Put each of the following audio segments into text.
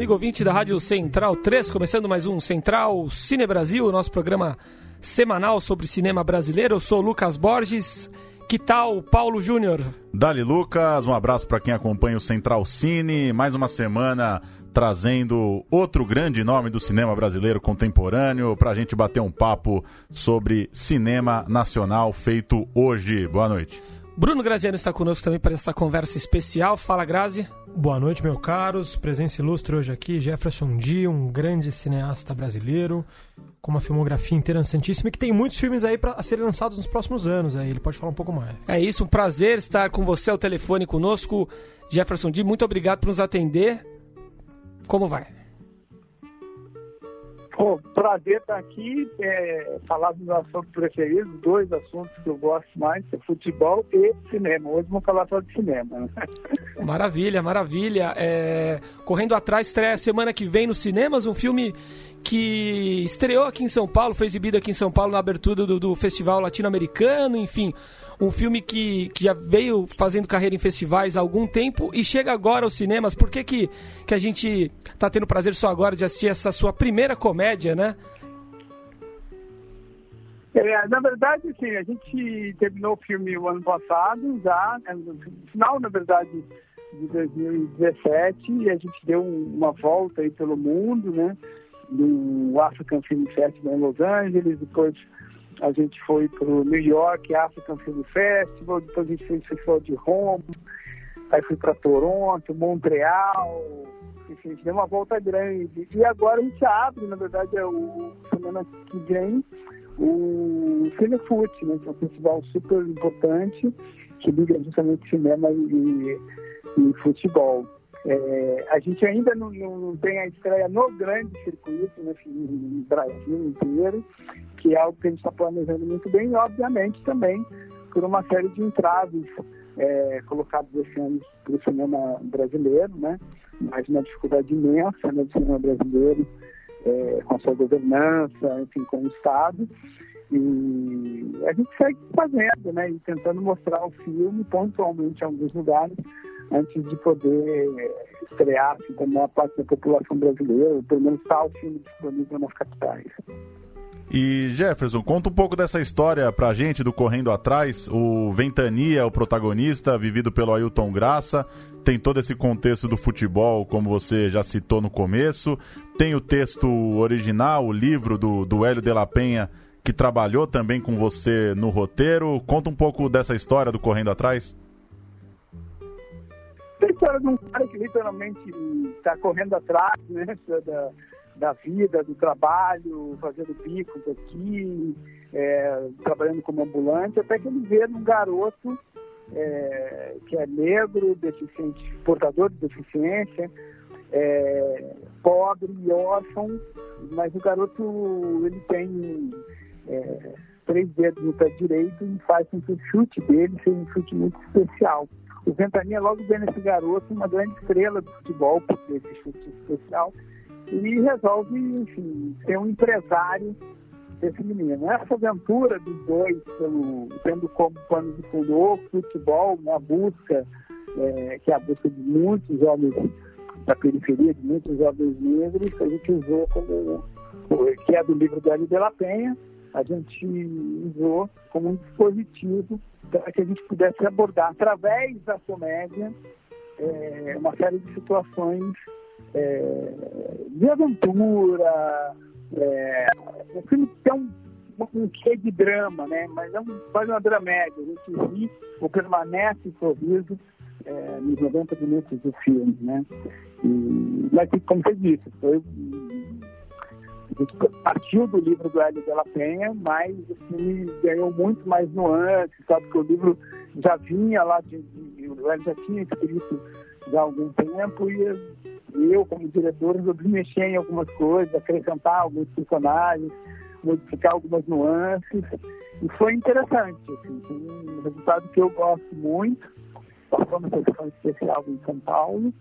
Amigo ouvinte da Rádio Central 3, começando mais um Central Cine Brasil, nosso programa semanal sobre cinema brasileiro. Eu sou Lucas Borges. Que tal, Paulo Júnior? Dali Lucas, um abraço para quem acompanha o Central Cine. Mais uma semana trazendo outro grande nome do cinema brasileiro contemporâneo para a gente bater um papo sobre cinema nacional feito hoje. Boa noite. Bruno Graziano está conosco também para essa conversa especial. Fala, Grazi. Boa noite, meus caros. Presença ilustre hoje aqui, Jefferson D, um grande cineasta brasileiro, com uma filmografia interessantíssima e que tem muitos filmes aí para serem lançados nos próximos anos. Aí ele pode falar um pouco mais. É isso, um prazer estar com você ao telefone conosco. Jefferson D, muito obrigado por nos atender. Como vai? Pô, prazer estar aqui, é, falar dos assuntos preferidos, dois assuntos que eu gosto mais, é futebol e cinema. Hoje vamos falar só de cinema. Né? Maravilha, maravilha. É, Correndo Atrás estreia semana que vem nos cinemas, um filme que estreou aqui em São Paulo, foi exibido aqui em São Paulo na abertura do, do Festival Latino-Americano, enfim, um filme que, que já veio fazendo carreira em festivais há algum tempo e chega agora aos cinemas. Por que, que, que a gente está tendo prazer só agora de assistir essa sua primeira comédia, né? É, na verdade, sim, a gente terminou o filme o ano passado, já, né, no final, na verdade, de 2017, e a gente deu uma volta aí pelo mundo, né? No African Film Festival em Los Angeles, depois a gente foi para New York African Film Festival, depois a gente fez o Festival de Roma, aí fui para Toronto, Montreal, enfim, a gente deu uma volta grande. E agora a gente abre, na verdade, é o semana que vem, o Cinefoot, né, que é um festival super importante que liga justamente cinema e, e futebol. É, a gente ainda não, não, tem a estreia no grande circuito, né, no Brasil inteiro, que é algo que a gente está planejando muito bem, e obviamente também por uma série de entraves é, colocados esse ano para o cinema brasileiro, né, mas uma dificuldade imensa né, do cinema brasileiro é, com a sua governança, enfim, com o Estado. E a gente segue fazendo, né, e tentando mostrar o filme pontualmente em alguns lugares, antes de poder estrear assim, com a maior parte da população brasileira, pelo menos está o filme disponível nas capitais. E Jefferson, conta um pouco dessa história pra gente do Correndo Atrás. O Ventania, o protagonista, vivido pelo Ailton Graça, tem todo esse contexto do futebol, como você já citou no começo. Tem o texto original, o livro do, do Hélio de la Penha, que trabalhou também com você no roteiro. Conta um pouco dessa história do Correndo Atrás. História de um cara que literalmente está correndo atrás né, da, da vida, do trabalho, fazendo bicos aqui, é, trabalhando como ambulante, até que ele vê um garoto é, que é negro, deficiente, portador de deficiência, é, pobre e órfão, mas o garoto ele tem é, três dedos no pé direito e faz com que o chute dele seja um chute muito especial. O Ventania logo vê nesse garoto uma grande estrela do futebol, por ter esse chute especial, e resolve, enfim, ser um empresário desse menino. Essa aventura dos dois, pelo, tendo como pano de fundo o futebol, uma busca, é, que é a busca de muitos jovens da periferia, de muitos jovens negros, a gente usou como, que é do livro do Hélio de la Penha, a gente usou como um dispositivo para que a gente pudesse abordar, através da comédia, é, uma série de situações é, de aventura. É, filme tem um, um quê de drama, né? mas é um, quase uma dramédia. A gente ri ou permanece sorriso é, nos 90 minutos do filme. Né? E, mas, como você disse, foi partiu do livro do Hélio de la Penha, mas o filme ganhou muito mais nuances, sabe? Porque o livro já vinha lá, de, de, o Hélio já tinha escrito já há algum tempo e eu, como diretor, resolvi mexer em algumas coisas, acrescentar alguns personagens, modificar algumas nuances. E foi interessante, assim, um resultado que eu gosto muito. Passou na sessão especial em São Paulo,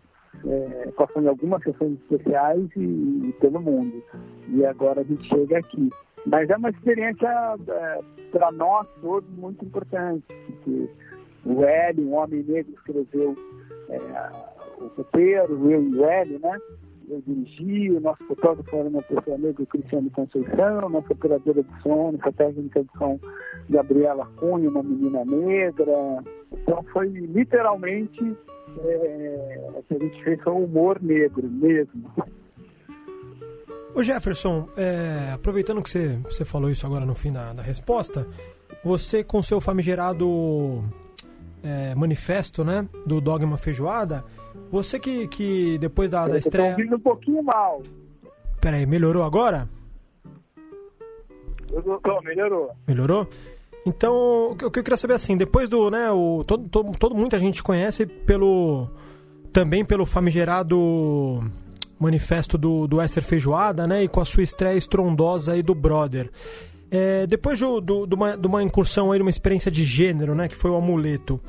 é, passou em algumas sessões especiais e, e pelo mundo. E agora a gente chega aqui. Mas é uma experiência é, para nós todos muito importante, porque o Hélio, um homem negro, escreveu é, o roteiro, eu e o Hélio, né? Eu dirigi, o nosso fotógrafo era uma pessoa negra, Cristiano Conceição, nossa operadora de som, nossa técnica de som, Gabriela Cunha, uma menina negra. Então foi literalmente é, que a gente fez com humor negro mesmo. Ô Jefferson, é, aproveitando que você, você falou isso agora no fim da, da resposta, você com seu famigerado é, manifesto, né, do Dogma Feijoada, você que, que depois da, da estreia... Eu um pouquinho mal. Peraí, melhorou agora? Melhorou, melhorou. Melhorou? Então, o que eu queria saber assim, depois do, né, o, todo, todo, todo muita gente conhece pelo também pelo famigerado manifesto do, do Esther Feijoada, né? E com a sua estreia estrondosa aí do Brother. É, depois do, do, de, uma, de uma incursão aí, uma experiência de gênero, né? Que foi o Amuleto.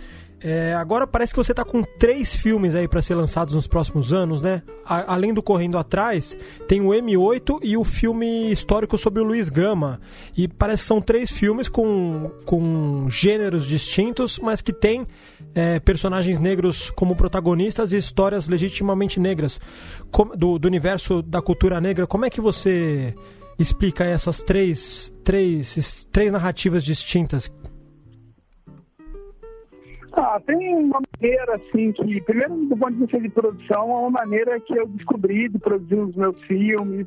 É, agora parece que você está com três filmes aí para ser lançados nos próximos anos, né? A, além do Correndo Atrás, tem o M8 e o filme histórico sobre o Luiz Gama. E parece que são três filmes com, com gêneros distintos, mas que têm é, personagens negros como protagonistas e histórias legitimamente negras do, do universo da cultura negra. Como é que você explica essas três, três, três narrativas distintas ah, tem uma maneira, assim, que, primeiro, do ponto de vista de produção, é uma maneira que eu descobri de produzir os meus filmes,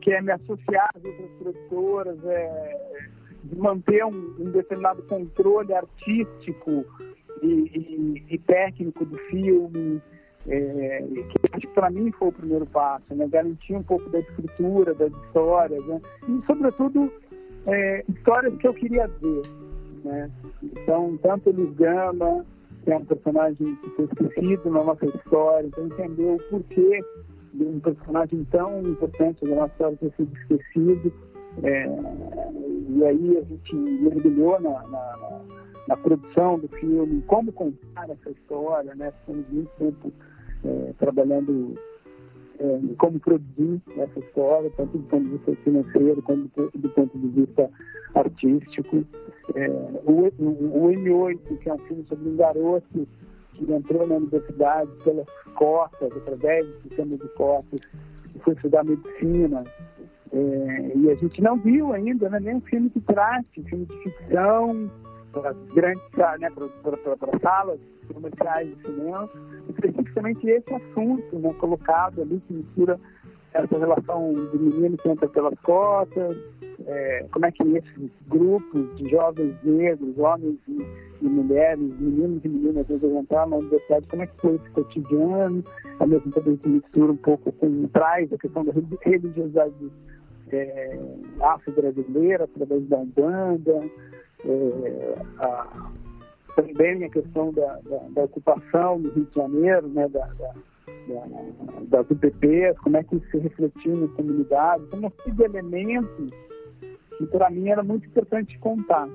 que é me associar às outras produtoras, é, de manter um, um determinado controle artístico e, e, e técnico do filme, é, que acho que para mim foi o primeiro passo, né? Garantir um pouco da escritura, das histórias, né? E, sobretudo, é, histórias que eu queria ver, né? Então, tanto Luiz Gama, que é um personagem que foi esquecido na nossa história, então entender o porquê de um personagem tão importante da nossa história ter sido esquecido. É, e aí a gente mergulhou na, na, na, produção do filme, como contar essa história, né? Ficamos muito tempo é, trabalhando é, como produzir essa história, tanto do ponto de vista financeiro quanto do, ponto de vista artístico. É, o, o, o, M8, que é um filme sobre um garoto que entrou na universidade pelas cotas, através do sistema de cotas, e foi estudar medicina. É, e a gente não viu ainda né, nenhum filme que trate, filme de ficção, para grandes né, para salas comerciais de cinema, especificamente esse assunto né, colocado ali, que mistura essa relação de menino que entra pelas cotas, é, como é que esses grupos de jovens negros, homens e, e mulheres, meninos e meninas, entrar na universidade, como é que foi esse cotidiano, ao mesmo tempo que mistura um pouco com, traz a questão da religiosidade é, afro-brasileira através da banda, é, a, também a questão da, da, da, ocupação no Rio de Janeiro, né, da, da, das UPPs, como é que isso se refletiu na comunidade, então, uma série de elementos que para mim era muito importante contar.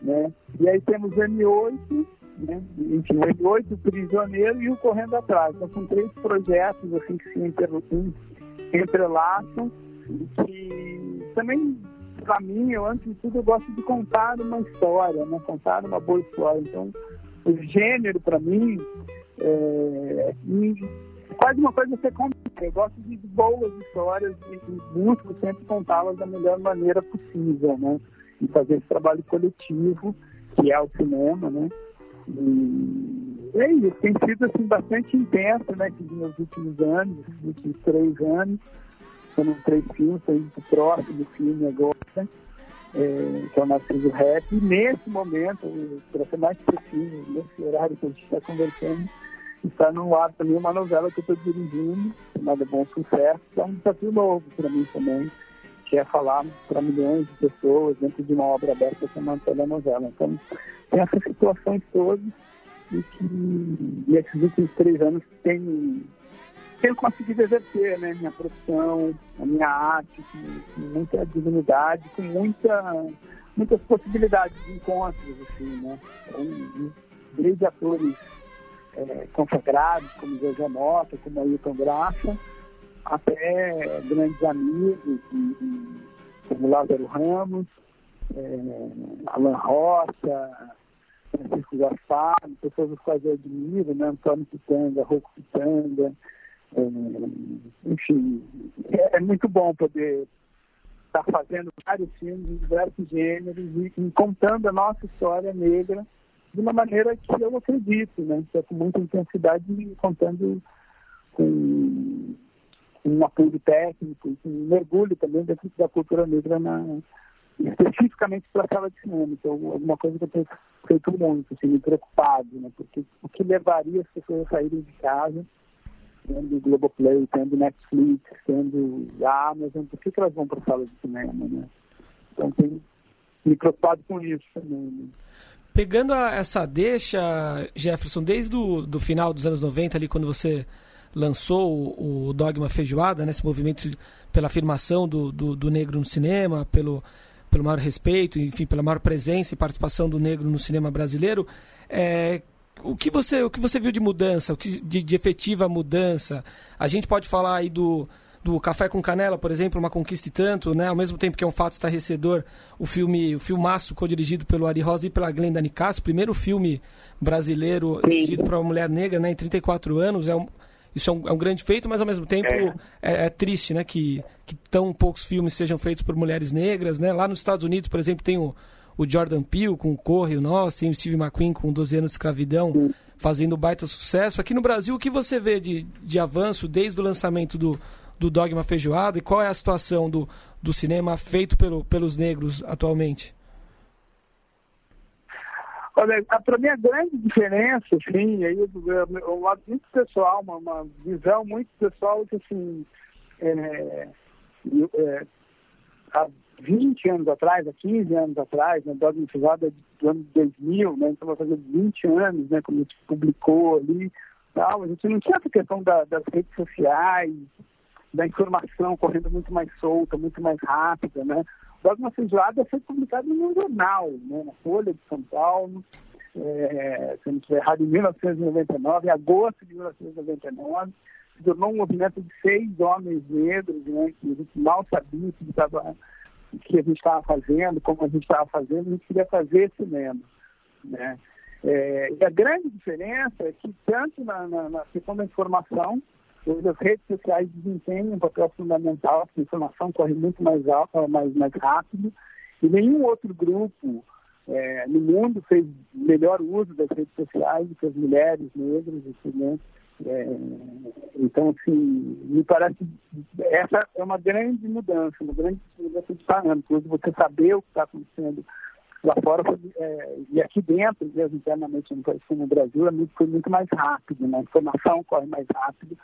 Né? E aí temos o M8, né? enfim, o M8, o Prisioneiro e o Correndo Atrás. Então são três projetos assim, que se entrelaçam e que também para mim, eu antes de tudo, eu gosto de contar uma história, né? contar uma boa história. Então, o gênero, para mim, é, quase uma coisa que você conta. Eu gosto de boas histórias e, e busco sempre contá-las da melhor maneira possível, né? E fazer esse trabalho coletivo, que é o cinema, né? E é isso, tem sido assim, bastante intenso, né? Nos últimos anos, nos últimos três anos foram três filmes, para o próximo filme agora, é, que é o Narciso Rap. E nesse momento, para ser mais preciso, nesse horário que a gente está conversando, está no ar também uma novela que eu estou dirigindo, chamada Bom Sucesso, que é um desafio novo para mim também, que é falar para milhões de pessoas dentro de uma obra aberta chamada telenovela. Então, tem essas situações todas e que nesses últimos três anos tem tenho conseguido exercer né, minha profissão, a minha arte, com, com muita dignidade, com muita, muitas possibilidades de encontros, assim, né? Então, desde atores é, consagrados, como José Mota, como Ailton Graça, até grandes amigos, como Lázaro Ramos, é, Alan Rocha, Francisco Gaspar, pessoas as quais eu admiro, né? Antônio Pitanga, Rocco Pitanga, enfim, é, é, muito bom poder estar fazendo vários filmes de diversos gêneros e, e, contando a nossa história negra de uma maneira que eu acredito, né? Que é com muita intensidade e contando com um apoio técnico, com um mergulho também dentro da cultura negra na, especificamente para a sala de cinema. Então, alguma coisa que eu tenho feito muito, assim, me preocupado, né? Porque o que levaria as pessoas a saírem de casa, tendo Globoplay, tendo Netflix, tendo a Amazon, por que, que elas vão para a sala de cinema, né? Então, tenho me preocupado com isso também. Né? Pegando a, essa deixa, Jefferson, desde o do final dos anos 90, ali quando você lançou o, o Dogma Feijoada, né, esse movimento pela afirmação do, do, do negro no cinema, pelo pelo maior respeito, enfim, pela maior presença e participação do negro no cinema brasileiro. É, o que você o que você viu de mudança, o que de, de, efetiva mudança? A gente pode falar aí do do Café com Canela, por exemplo, uma conquista e tanto, né? Ao mesmo tempo que é um fato estarrecedor, o filme, o filmaço co-dirigido pelo Ari Rosa e pela Glenda Nicasso, primeiro filme brasileiro dirigido para uma mulher negra, né, em 34 anos, é um, isso é um, é um grande feito, mas ao mesmo tempo é, é, é triste, né? Que, que tão poucos filmes sejam feitos por mulheres negras, né? Lá nos Estados Unidos, por exemplo, tem o, o Jordan Peele com o Corre, o Nós, tem o Steve McQueen com 12 anos de escravidão, fazendo baita sucesso. Aqui no Brasil, o que você vê de, de avanço desde o lançamento do, do Dogma Feijoada e qual é a situação do, do cinema feito pelo, pelos negros atualmente? Olha, para mim a grande diferença, assim, aí um lado muito pessoal, uma, uma visão muito pessoal que assim, é, é, há 20 anos atrás, há 15 anos atrás, né, Dogma Fusada do ano 2000, né, então vai fazer 20 anos, né, como a gente publicou ali, tal, a gente não tinha essa questão da, das redes sociais, da informação correndo muito mais solta, muito mais rápida, né? Dogma Feijoada foi publicado num jornal, né, na Folha de São Paulo, é, se não estiver errado, em 1999, em agosto de 1999, se tornou um movimento de seis homens negros, né, que a gente mal sabia que, estava, que a gente estava fazendo, como a gente estava fazendo, a gente queria fazer cinema. Né? É, e a grande diferença é que, tanto na, na, na questão da informação, as redes sociais desempenham um papel fundamental, a informação corre muito mais alta, mais, mais rápido, e nenhum outro grupo é, no mundo fez melhor uso das redes sociais do que as mulheres negras, né? É, então, assim, me parece essa é uma grande mudança, uma grande mudança de parâmetros. Você saber o que está acontecendo lá fora é, e aqui dentro, mesmo internamente no Brasil, é foi muito mais rápido, né? a informação corre mais rápido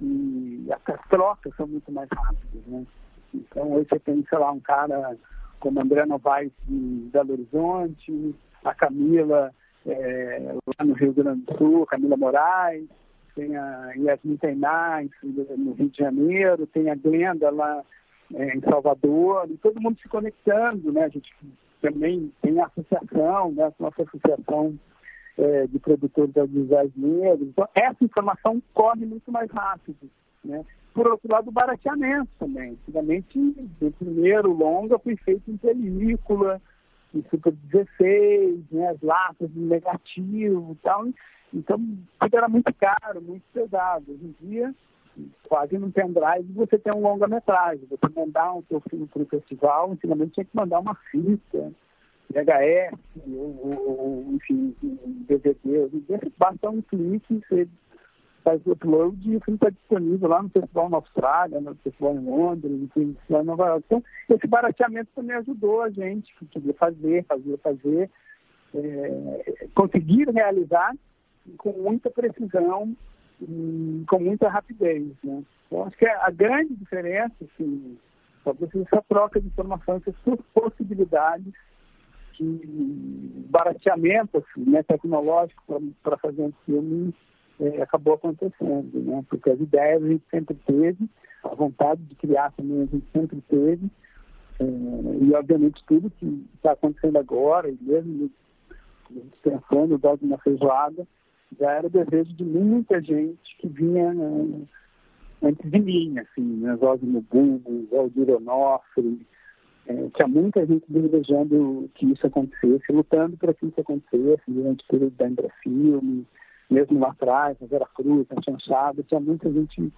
e as trocas são muito mais rápidas, né? Então hoje você tem, sei lá, um cara como André Novaes de Belo Horizonte, a Camila é, lá no Rio Grande do Sul, Camila Moraes, tem a Yasmin Tainá no Rio de Janeiro, tem a Glenda lá é, em Salvador, e todo mundo se conectando, né? A gente também tem a associação, né? Nossa associação é, de produtores audiovisuais negros. Então, essa informação corre muito mais rápido. Né? Por outro lado, o barateamento também. Antigamente, o primeiro longa foi feito em película, em Super 16, né? as latas de negativo e tal. Então, tudo era muito caro, muito pesado. Hoje em dia, quase no pendrive, você tem um longa-metragem. Você mandar um seu filme para o festival, antigamente tinha que mandar uma fita VHS, ou, ou, enfim, DVD. Basta um clique, você faz o upload e o filme está disponível lá no Festival na Austrália, no Festival em Londres, enfim, lá em Nova York. Então, esse barateamento também ajudou a gente, conseguir fazer, fazer, fazer, é, conseguir realizar com muita precisão e com muita rapidez. Né? Então, acho que a grande diferença, assim, só precisa essa troca de informações, essas possibilidades de barateamento assim, né, tecnológico para fazer um filme é, acabou acontecendo, né? Porque as ideias a gente sempre teve, a vontade de criar também a gente sempre teve, é, e obviamente tudo que está acontecendo agora, e mesmo pensando o dog na feijoada, já era desejo de muita gente que vinha uh, antes de mim, assim, né? Zózimo Bulbo, Valdir Onofre, é, tinha muita gente desejando que isso acontecesse, lutando para que isso acontecesse durante o período da Embrafilme, mesmo lá atrás, na Vera Cruz, na Chanchada, tinha muita gente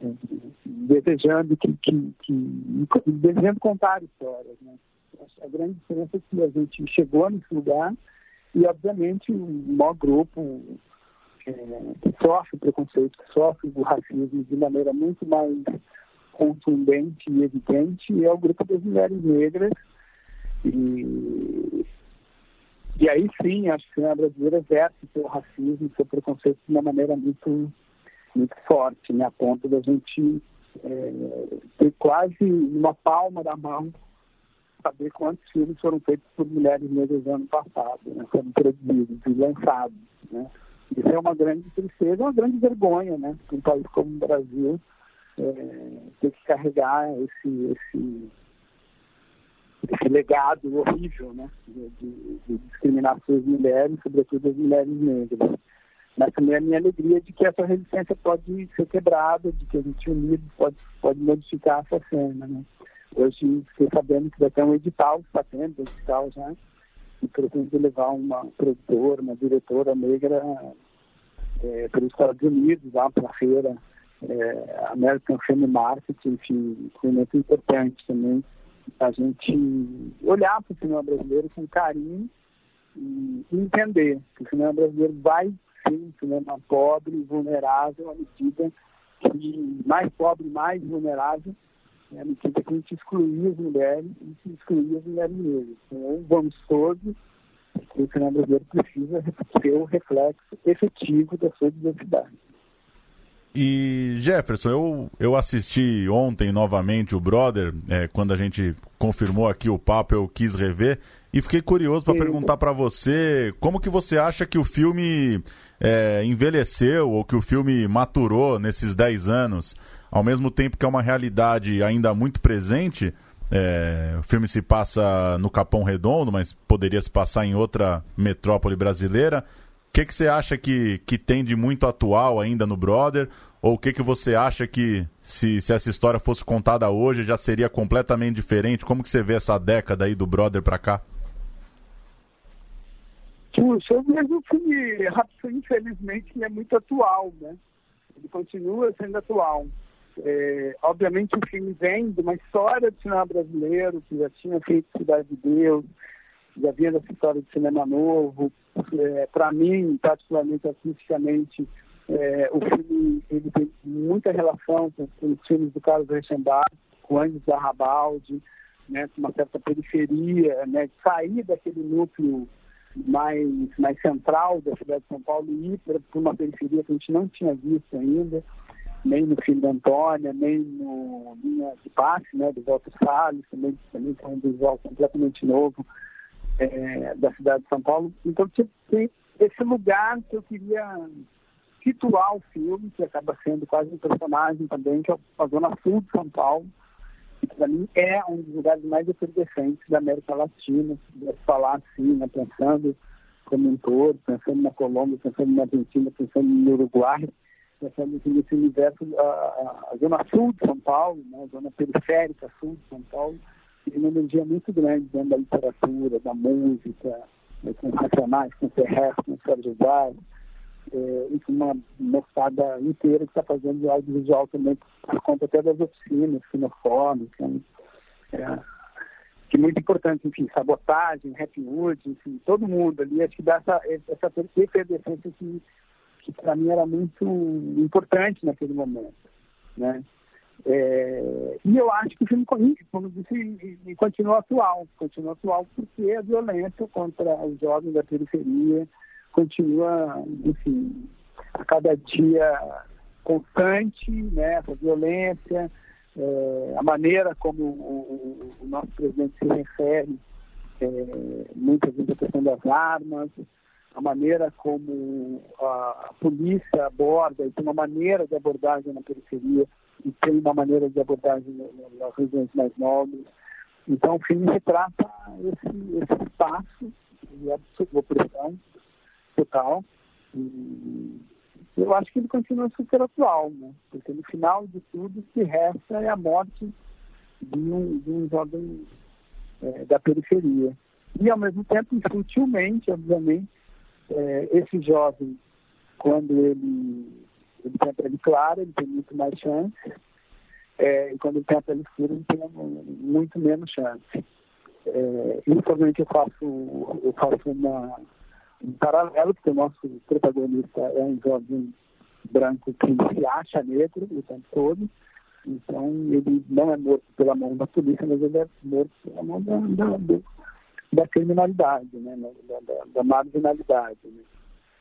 é, desejando que, que, que, desejando contar histórias, né? A grande diferença é que a gente chegou nesse lugar e, obviamente, o maior grupo é, que sofre preconceito, que sofre o racismo de maneira muito mais contundente e evidente é o grupo das mulheres negras. E, e aí sim, acho que a brasileira exerce seu racismo, seu preconceito de uma maneira muito, muito forte, né? a ponto da gente é, ter quase uma palma da mão saber quantos filmes foram feitos por mulheres negras no ano passado, né? foram produzidos e lançados. Né? Isso é uma grande tristeza, uma grande vergonha, né? Um país como o Brasil é, ter que carregar esse, esse, esse legado horrível, né? De, de, de discriminar suas mulheres, sobretudo as mulheres negras. Mas também a minha alegria de que essa resistência pode ser quebrada, de que a gente unido pode, pode modificar essa cena, né? Hoje fiquei sabendo que vai ter um edital, está tendo edital já, e levar uma produtora, uma diretora negra é, para os Estados Unidos, lá para a feira é, American Film Market, enfim, foi muito importante também a gente olhar para o cinema brasileiro com carinho e entender que o cinema brasileiro vai ser um cinema pobre vulnerável à medida que mais pobre, mais vulnerável né, à medida que a gente excluir as mulheres e excluir as mulheres negras. Então, vamos todos, o cinema brasileiro precisa ser o reflexo efetivo da sua diversidade. E Jefferson, eu, eu assisti ontem novamente o Brother, é, quando a gente confirmou aqui o papo, eu quis rever e fiquei curioso para perguntar para você como que você acha que o filme é, envelheceu ou que o filme maturou nesses 10 anos, ao mesmo tempo que é uma realidade ainda muito presente. É, o filme se passa no Capão Redondo, mas poderia se passar em outra metrópole brasileira. O que, que você acha que, que tem de muito atual ainda no Brother? Ou o que, que você acha que, se, se essa história fosse contada hoje, já seria completamente diferente? Como que você vê essa década aí do Brother pra cá? Puxa, eu vejo o filme, infelizmente, é muito atual, né? Ele continua sendo atual. É, obviamente o filme vem de uma história do cinema brasileiro, que já tinha feito Cidade de Deus, já vinha dessa história de cinema novo. É, Para mim, particularmente artisticamente, é, o filme ele tem muita relação com, com os filmes do Carlos Reichenbach, com Andes Arrabaldi, né, com uma certa periferia, né, sair daquele núcleo mais, mais central da cidade de São Paulo e ir para uma periferia que a gente não tinha visto ainda, nem no filme da Antônia, nem no Linha de Passe, né, do Walter Salles, também, também tem um visual completamente novo é, da cidade de São Paulo. Então, tem esse lugar que eu queria situar o filme, que acaba sendo quase um personagem também, que é a Zona Sul de São Paulo, que para mim é um dos lugares mais efervescentes da América Latina, se falar assim, né, pensando como um todo, pensando na Colômbia, pensando na Argentina, pensando no Uruguai, pensando nesse universo, a, a, Zona Sul de São Paulo, né, a Zona Periférica Sul de São Paulo, tem uma energia muito grande dentro da literatura, da música, né, com Racionais, com Ferrer, com Sérgio Vaz, é, e com uma moçada inteira que está fazendo audiovisual também, por conta até das oficinas, cinefórmicas, é, que é muito importante, enfim, sabotagem, rap wood, enfim, todo mundo ali, acho que dá essa, essa efervescência que, que para mim era muito importante naquele momento, né? É, e eu acho que o filme, como disse, continua atual, continua atual porque a violência contra os jovens da periferia, continua, enfim, a cada dia constante, né, essa violência, é, a maneira como o, o, nosso presidente se refere, é, muitas vezes a questão das armas, a maneira como a polícia aborda, e tem uma maneira de abordagem na periferia, e tem uma maneira de abordagem nas regiões mais nobres. Então, o filme retrata esse, esse espaço de opressão total. E eu acho que ele continua super atual, né? porque no final de tudo, o que resta é a morte de um, de um jovem é, da periferia. E, ao mesmo tempo, sutilmente, obviamente, é, esse jovem, quando ele, ele tem a pele clara, ele tem muito mais chance, é, e quando ele tem a pele escura, ele tem muito menos chance. É, infelizmente, eu faço, eu faço uma, um paralelo, porque o nosso protagonista é um jovem branco que se acha negro o tempo todo, então ele não é morto pela mão da polícia, mas ele é morto pela mão da, da, da criminalidade, né? da, da, da marginalidade. Né?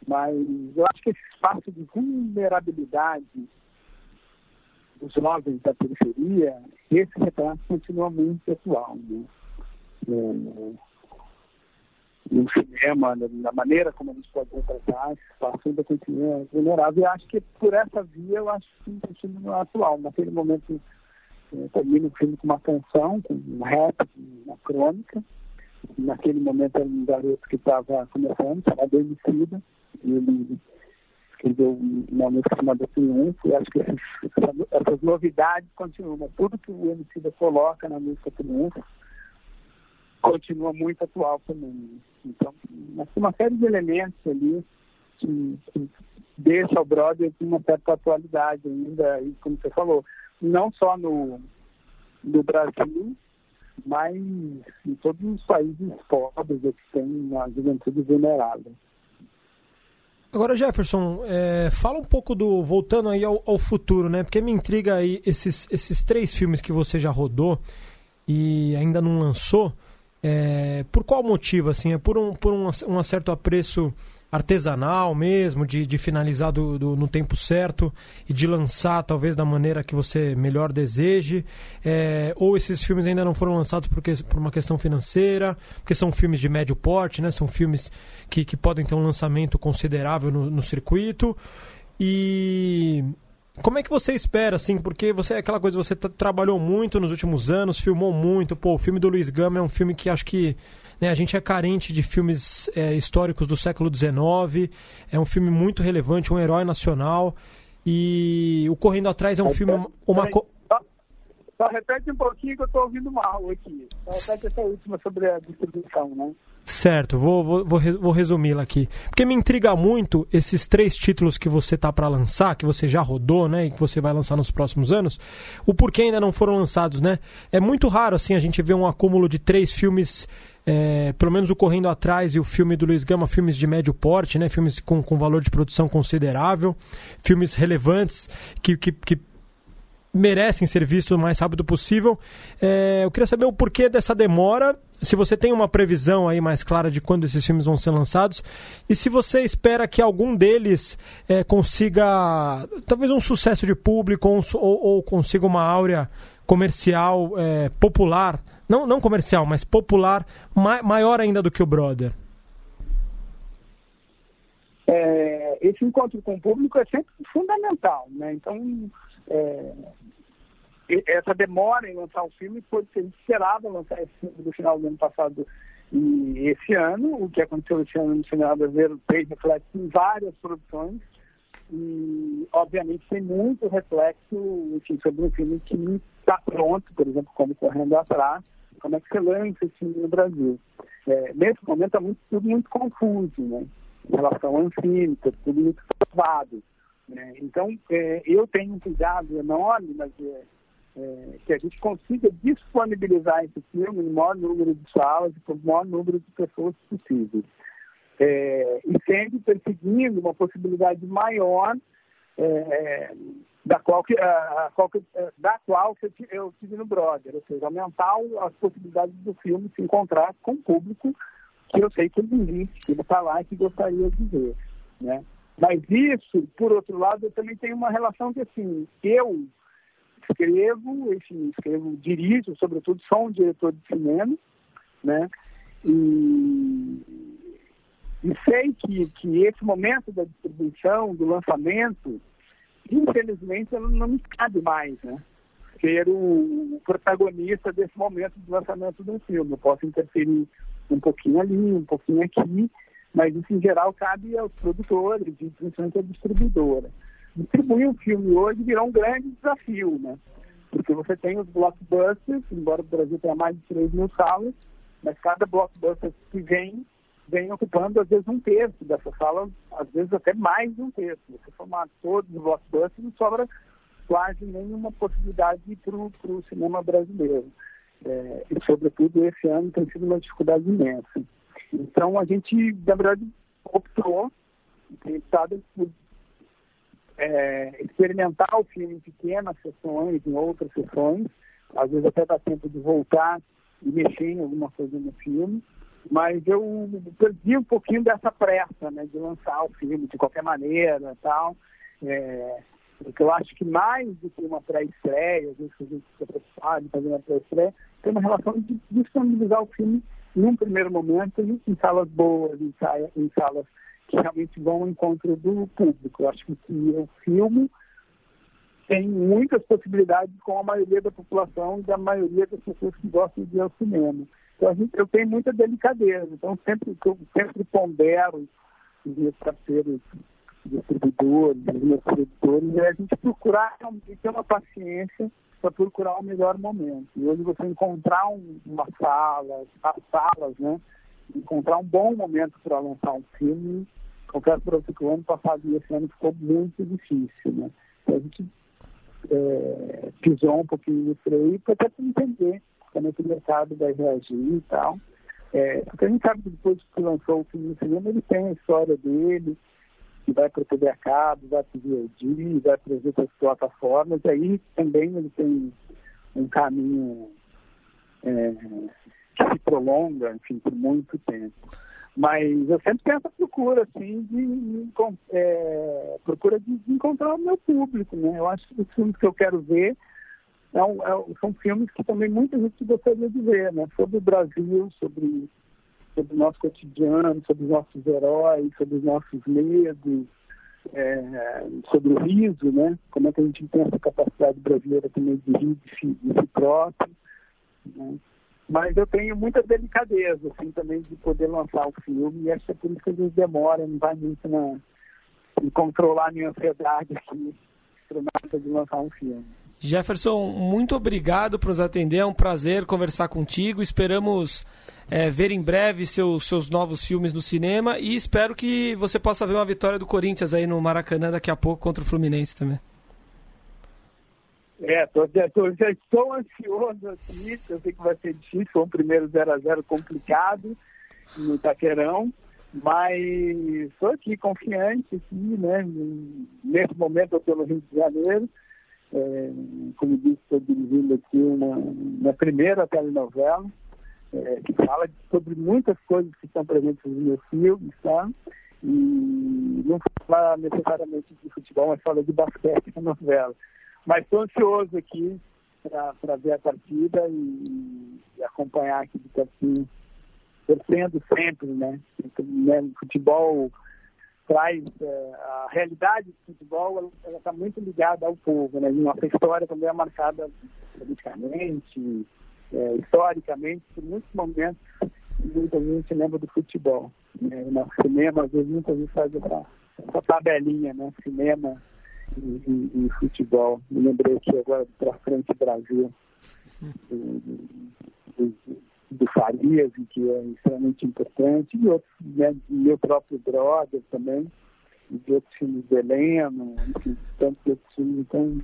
Mas eu acho que esse espaço de vulnerabilidade dos jovens da periferia, esse retrato continua muito atual. Né? No, no cinema, na maneira como a gente pode retratar, esse espaço ainda continua vulnerável. E acho que por essa via, eu acho que continua atual. Naquele momento, eh, termina o filme com uma canção, com um rap, uma crônica, naquele momento era um garoto que estava começando, estava demitido, e ele escreveu uma música chamada Triunfo, e acho que essas, essas novidades continuam. Tudo que o Emicida coloca na música Triunfo continua muito atual também. Então, tem uma série de elementos ali que, que deixa o Brother com uma certa atualidade ainda, e como você falou, não só no, no Brasil, mas em todos os países pobres que têm uma juventude vulnerável. Agora, Jefferson, é, fala um pouco do. voltando aí ao, ao, futuro, né? Porque me intriga aí esses, esses três filmes que você já rodou e ainda não lançou. É, por qual motivo? Assim, é por um, por um, um certo apreço artesanal mesmo, de, de finalizar do, do, no tempo certo e de lançar talvez da maneira que você melhor deseje, é, ou esses filmes ainda não foram lançados porque, por uma questão financeira, porque são filmes de médio porte, né? são filmes que, que podem ter um lançamento considerável no, no circuito. E, como é que você espera, assim? Porque você é aquela coisa, você trabalhou muito nos últimos anos, filmou muito. Pô, o filme do Luiz Gama é um filme que acho que né, a gente é carente de filmes é, históricos do século XIX. É um filme muito relevante, um herói nacional. E o Correndo Atrás é um filme. Uma, co... só, só, repete um pouquinho que eu estou ouvindo mal aqui. Só repete essa última sobre a distribuição, né? Certo, vou, vou, vou, vou resumi-la aqui. Porque me intriga muito esses três títulos que você tá para lançar, que você já rodou, né, e que você vai lançar nos próximos anos, o porquê ainda não foram lançados, né? É muito raro, assim, a gente ver um acúmulo de três filmes, é, pelo menos o Correndo Atrás e o filme do Luiz Gama, filmes de médio porte, né, filmes com, com valor de produção considerável, filmes relevantes, que, que, que merecem ser vistos o mais rápido possível. É, eu queria saber o porquê dessa demora, se você tem uma previsão aí mais clara de quando esses filmes vão ser lançados e se você espera que algum deles é, consiga talvez um sucesso de público ou, ou, consiga uma áurea comercial é, popular, não, não comercial, mas popular, ma maior ainda do que o Brother. É, esse encontro com o público é sempre fundamental, né? Então, é, essa demora em lançar o filme foi ser esperado lançar esse filme no final do ano passado e esse ano. O que aconteceu esse ano no cinema brasileiro fez reflexo em várias produções e, obviamente, tem muito reflexo enfim, sobre um filme que está pronto, por exemplo, como Correndo Atrás. Como é que você lança esse filme no Brasil? É, nesse momento é muito, tudo muito confuso, né? Em relação ao Ancine, tudo muito travado. Né? Então, é, eu tenho um cuidado enorme, mas é, é, que a gente consiga disponibilizar esse filme no maior número de salas e para o maior número de pessoas possível. É, e sempre perseguindo uma possibilidade maior é, da qual, que, a, a qual que, é, da qual que eu tive no Brother, ou seja, aumentar as possibilidades do filme se encontrar com o público que eu sei que ele existe, que ele está lá e que gostaria de ver. Né? Mas isso, por outro lado, eu também tenho uma relação que, assim, eu escrevo, enfim, escrevo, dirijo, sobretudo, sou um diretor de cinema, né? E e sei que, que esse momento da distribuição, do lançamento, infelizmente, ela não me cabe mais, né? Ser o protagonista desse momento do lançamento do filme. Eu posso interferir um pouquinho ali, um pouquinho aqui, mas isso em geral cabe aos produtores principalmente à distribuidora. Distribuir um filme hoje virou um grande desafio, né? Porque você tem os blockbusters, embora o Brasil tenha mais de 3 mil salas, mas cada blockbuster que vem, vem ocupando às vezes um terço dessa sala, às vezes até mais de um terço. Você formar todos os blockbusters, não sobra quase nenhuma possibilidade para o cinema brasileiro. É, e, sobretudo, esse ano tem sido uma dificuldade imensa. Então, a gente, na verdade, optou, tem por é, experimentar o filme em pequenas sessões, em outras sessões, às vezes até dá tempo de voltar e mexer em alguma coisa no filme, mas eu perdi um pouquinho dessa pressa, né, de lançar o filme de qualquer maneira tal, é, porque eu acho que mais do que uma pré-estreia, às vezes a gente fica preocupado em fazer uma pré-estreia, tem uma relação de disponibilizar o filme num primeiro momento em salas boas, em, em salas que realmente vão ao encontro do público. Eu acho que o filme tem muitas possibilidades com a maioria da população e da maioria das pessoas que gostam de ir ao cinema. Então, a gente, eu tenho muita delicadeza. Então, sempre, sempre pondero os meus parceiros distribuidores, os meus produtores, é a gente procurar ter uma paciência para procurar o melhor momento. E hoje você encontrar um, uma sala, as salas, né? Encontrar um bom momento para lançar um filme, confesso para que o ano passado e esse ano ficou muito difícil, né? Então a gente é, pisou um pouquinho no freio para até entender como é que o mercado vai reagir e tal. É, porque a gente sabe que depois que lançou o filme no cinema, ele tem a história dele, que vai para o TV a cabo, vai para o VOD, vai para as outras plataformas, aí também ele tem um caminho é, que se prolonga, enfim, por muito tempo. Mas eu sempre tenho essa procura, assim, de, é, procura de, encontrar o meu público, né? Eu acho que os filmes que eu quero ver é é, são filmes que também muita gente gostaria de ver, né? Sobre o Brasil, sobre sobre o nosso cotidiano, sobre os nossos heróis, sobre os nossos medos, é, sobre o riso, né? Como é que a gente tem essa capacidade brasileira também de rir de si, de si próprio. Né? Mas eu tenho muita delicadeza, assim, também de poder lançar o filme, e acho que é por isso que a gente demora, não vai muito na, em controlar a minha ansiedade aqui para de lançar um filme. Jefferson, muito obrigado por nos atender. É um prazer conversar contigo. Esperamos é, ver em breve seus, seus novos filmes no cinema e espero que você possa ver uma vitória do Corinthians aí no Maracanã daqui a pouco contra o Fluminense também. É, tô, tô, já estou ansioso aqui, eu sei que vai ser difícil, foi um primeiro 0 a 0 complicado no Itaquerão, mas estou aqui confiante aqui, né? Nesse momento eu estou no Rio de Janeiro, é, como disse, estou dirigindo aqui uma, primeira telenovela, é, que fala sobre muitas coisas que estão presentes nos meus filmes, tá? E não fala necessariamente de futebol, mas fala de basquete na novela. Mas estou ansioso aqui para ver a partida e, e, acompanhar aqui de pertinho, torcendo sempre, né? né? O futebol traz é, a realidade do futebol, ela está muito ligada ao povo, né? E nossa história também é marcada politicamente, é, historicamente, por muitos momentos, muita gente lembra do futebol. Né? No cinema, às vezes, muita gente faz essa, essa tabelinha, né? Cinema e, e, e futebol. Me lembrei aqui agora Pra Frente Brasil, do, do, Farias, que é extremamente importante, e outros, né? meu próprio brother também, de outros filmes de Helena, enfim, tantos outros filmes. Então,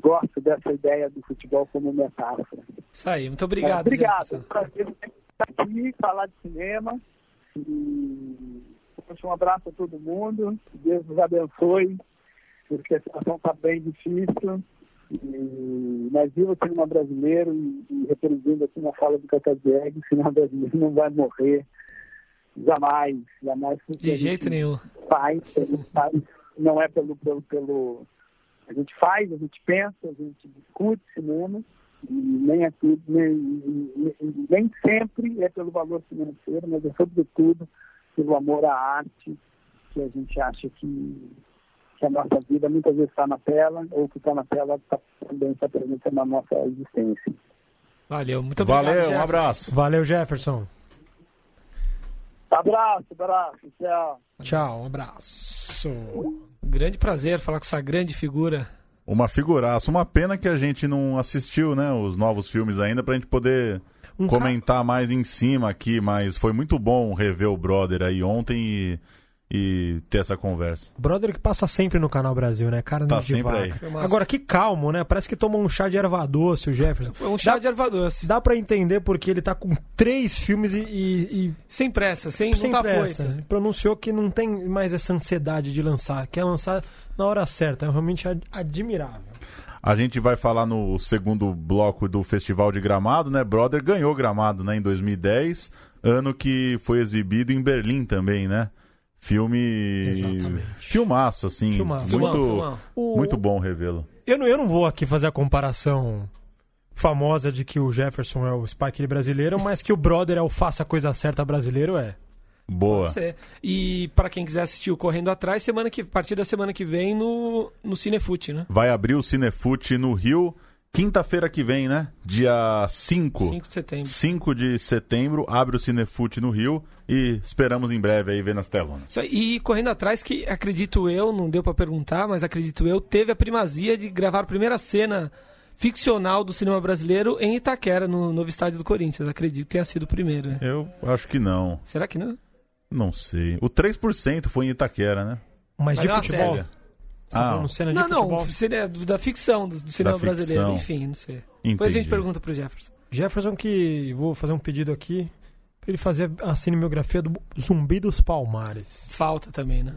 gosto dessa ideia do futebol como metáfora. Isso aí, muito obrigado. É, obrigado. É um prazer estar aqui, falar de cinema. E um abraço a todo mundo. Deus nos abençoe, porque a situação está bem difícil. E, mas viva o cinema brasileiro e, e reproduzindo aqui na fala do Cacadieg, o cinema brasileiro não vai morrer jamais, jamais. De jeito nenhum. Faz, faz, não é pelo, pelo, pelo a gente faz, a gente pensa, a gente discute cinema, e nem é tudo, nem, nem, nem sempre é pelo valor financeiro, mas é sobretudo pelo amor à arte, que a gente acha que, que a nossa vida muitas vezes está na tela, ou que está na tela tá, também está presente na nossa existência. Valeu, muito obrigado. Valeu, um Jefferson. abraço. Valeu, Jefferson. Abraço, abraço, tchau. Tchau, um abraço. Grande prazer falar com essa grande figura. Uma figuraça. Uma pena que a gente não assistiu, né, os novos filmes ainda, pra gente poder Um ca- comentar mais em cima aqui, mas foi muito bom rever o brother aí ontem e, e ter essa conversa. Brother que passa sempre no Canal Brasil, né? Cara Tá de sempre vaca. aí. Agora, que calmo, né? Parece que tomou um chá de erva doce, o Jefferson. Foi um chá de erva doce. Dá pra entender porque ele tá com três filmes e, e, e Sem pressa, sem, sem não tá pressa. foito. Ele Pronunciou que não tem mais essa ansiedade de lançar. Quer lançar na hora certa. É realmente ad- admirável. A gente vai falar no segundo bloco do Festival de Gramado, né? Brother ganhou Gramado, né, em 2010, ano que foi exibido em Berlim também, né? Filme Exatamente. filmaço assim, Filmaço. muito Filmão, filmão. O- muito bom revê-lo. Eu não, eu não vou aqui fazer a comparação famosa de que o Jefferson é o Spike brasileiro, mas que o Brother é o faça a coisa certa brasileiro, é. Boa. E para quem quiser assistir o Correndo Atrás, semana que, a partir da semana que vem no, no Cinefute, né? Vai abrir o Cinefute no Rio quinta-feira que vem, né? Dia 5. 5 de setembro. 5 de setembro, abre o Cinefute no Rio e esperamos em breve aí ver nas telonas. E Correndo Atrás, que acredito eu, não deu pra perguntar, mas acredito eu, teve a primazia de gravar a primeira cena ficcional do cinema brasileiro em Itaquera, no novo estádio do Corinthians. Acredito que tenha sido o primeiro. né? Eu acho que não. Será que não? Não sei. O 3% foi em Itaquera, né? Mas Mas de é futebol. série. Tá Ah. cena de Não, não, futebol? seria da ficção, do, do cinema Da ficção. brasileiro. Enfim, não sei. Depois a gente Entendi. pergunta pro Jefferson. Jefferson que vou fazer um pedido aqui pra ele fazer a cinebiografia do Zumbi dos Palmares. Falta também, né?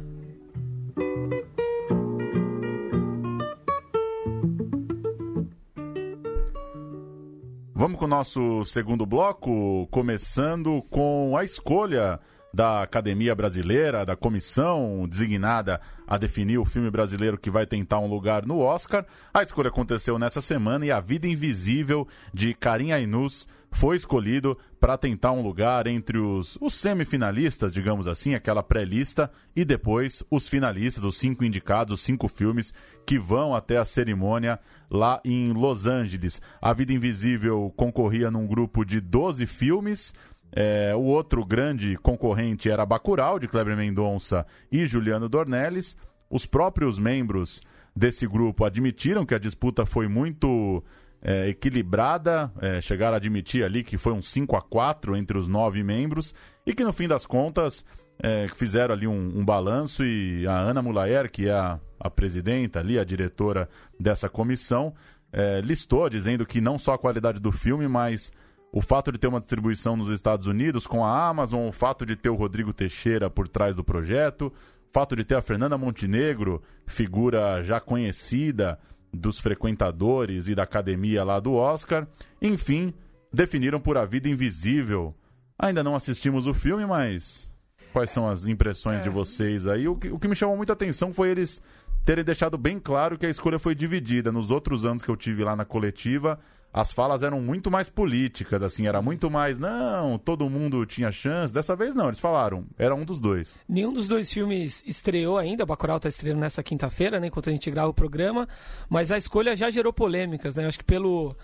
Vamos com o nosso segundo bloco, começando com a escolha da Academia Brasileira, da comissão designada a definir o filme brasileiro que vai tentar um lugar no Oscar. A escolha aconteceu nessa semana e A Vida Invisível de Karim Ainus foi escolhido para tentar um lugar entre os, os semifinalistas, digamos assim, aquela pré-lista, e depois os finalistas, os cinco indicados, os cinco filmes que vão até a cerimônia lá em Los Angeles. A Vida Invisível concorria num grupo de 12 filmes. É, o outro grande concorrente era Bacurau, de Kleber Mendonça e Juliano Dornelles. Os próprios membros desse grupo admitiram que a disputa foi muito é, equilibrada, é, chegaram a admitir ali que foi um 5 a 4 entre os nove membros e que no fim das contas é, fizeram ali um, um balanço e a Ana Mulaer, que é a, a presidenta ali, a diretora dessa comissão, é, listou dizendo que não só a qualidade do filme, mas o fato de ter uma distribuição nos Estados Unidos com a Amazon, o fato de ter o Rodrigo Teixeira por trás do projeto, o fato de ter a Fernanda Montenegro, figura já conhecida dos frequentadores e da academia lá do Oscar. Enfim, definiram por A Vida Invisível. Ainda não assistimos o filme, mas quais são as impressões de vocês aí? O que, o que me chamou muita atenção foi eles terem deixado bem claro que a escolha foi dividida. Nos outros anos que eu tive lá na coletiva, as falas eram muito mais políticas, assim, era muito mais, não, todo mundo tinha chance. Dessa vez não, eles falaram, era um dos dois. Nenhum dos dois filmes estreou ainda, o Bacurau está estreando nessa quinta-feira, né, enquanto a gente grava o programa, mas a escolha já gerou polêmicas, né? Acho que pelo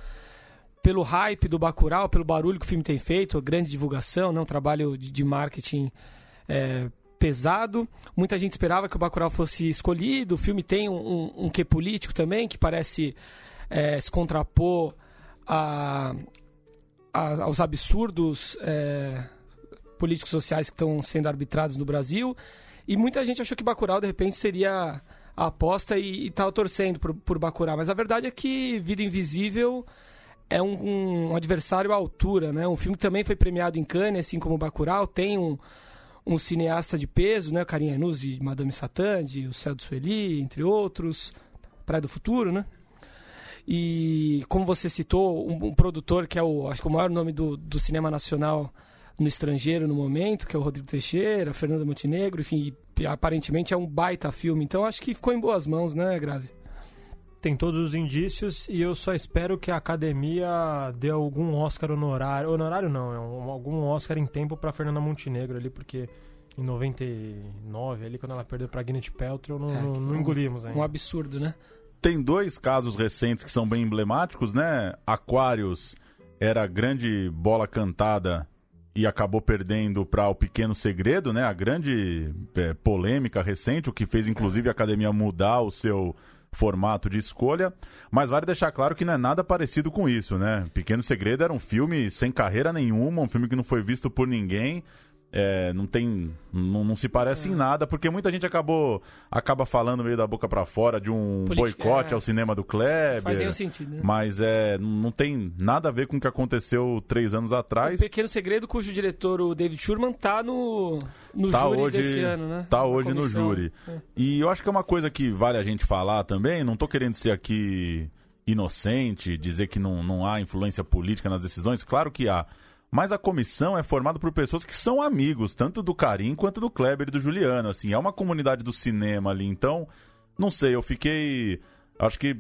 pelo hype do Bacurau, pelo barulho que o filme tem feito, grande divulgação, né, um trabalho de, de marketing é, pesado. Muita gente esperava que o Bacurau fosse escolhido. O filme tem um, um, um quê político também, que parece é, se contrapor a, a- aos absurdos é, políticos sociais que estão sendo arbitrados no Brasil. E muita gente achou que Bacurau, de repente, seria a aposta e estava torcendo por, por Bacurau. Mas a verdade é que Vida Invisível é um, um adversário à altura, né? Um filme que também foi premiado em Cannes, assim como Bacurau. Tem um, um cineasta de peso, né? O Karim Anus de Madame Satã, de O Céu do Sueli, entre outros. Praia do Futuro, né? E como você citou, um, um produtor que é o, acho que o maior nome do, do cinema nacional no estrangeiro no momento, que é o Rodrigo Teixeira, Fernanda Montenegro, enfim, e aparentemente é um baita filme. Então acho que ficou em boas mãos, né, Grazi? tem todos os indícios e eu só espero que a academia dê algum Oscar honorário. Honorário não, é um, algum Oscar em tempo pra Fernanda Montenegro ali, porque em 99, ali quando ela perdeu pra Gwyneth Paltrow, não, É, não, não engolimos ainda. Um absurdo, né? Tem dois casos recentes que são bem emblemáticos, né? Aquarius era a grande bola cantada e acabou perdendo para o Pequeno Segredo, né? A grande é, polêmica recente, o que fez inclusive a academia mudar o seu formato de escolha. Mas vale deixar claro que não é nada parecido com isso, né? Pequeno Segredo era um filme sem carreira nenhuma, um filme que não foi visto por ninguém. É, não tem. Não, não se parece É. em nada, porque muita gente acabou acaba falando meio da boca pra fora de um Política, boicote é. ao cinema do Kleber. Faz nenhum sentido, né? Mas é, não tem nada a ver com o que aconteceu três anos Um atrás. pequeno segredo cujo diretor, o David Schurman, tá no, no Tá júri hoje, desse ano, né? tá Na hoje no júri. É. E eu acho que é uma coisa que vale a gente falar também. Não tô querendo ser aqui inocente, dizer que não, não há influência política nas decisões. Claro que há. Mas a comissão é formada por pessoas que são amigos, tanto do Karim quanto do Kleber e do Juliano. Assim, é uma comunidade do cinema ali. Então, não sei, eu fiquei. Acho que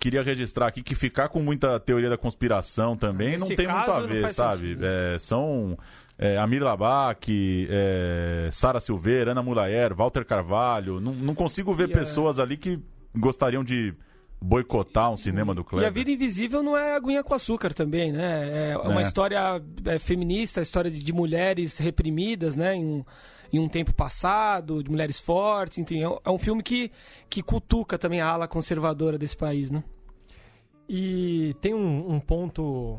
queria registrar aqui que ficar com muita teoria da conspiração também não Nesse tem muito a não ver, sabe? É, são é, Amir Labak, é, Sara Silveira, Ana Mulayer, Walter Carvalho. Não, não consigo ver E a- pessoas ali que gostariam de boicotar um cinema do E Kleber. a vida invisível não é aguinha com açúcar também, né? É uma É. história é, feminista, a história de, de mulheres reprimidas, né? Em um, em um tempo passado, de mulheres fortes, enfim. É um, é um filme que, que cutuca também a ala conservadora desse país, né? E tem um, um ponto.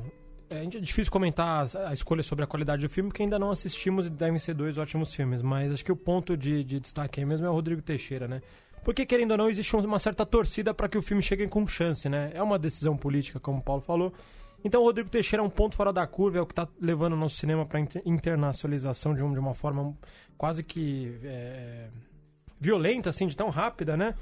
É é difícil comentar a, a escolha sobre a qualidade do filme, porque ainda não assistimos e devem ser dois ótimos filmes. Mas acho que o ponto de, de destaque aí mesmo é o Rodrigo Teixeira, né? Porque, querendo ou não, existe uma certa torcida para que o filme chegue com chance, né? É uma decisão política, como o Paulo falou. Então o Rodrigo Teixeira é um ponto fora da curva, é o que está levando o nosso cinema para internacionalização de, um- de uma forma quase que é, violenta, assim, de tão rápida, né?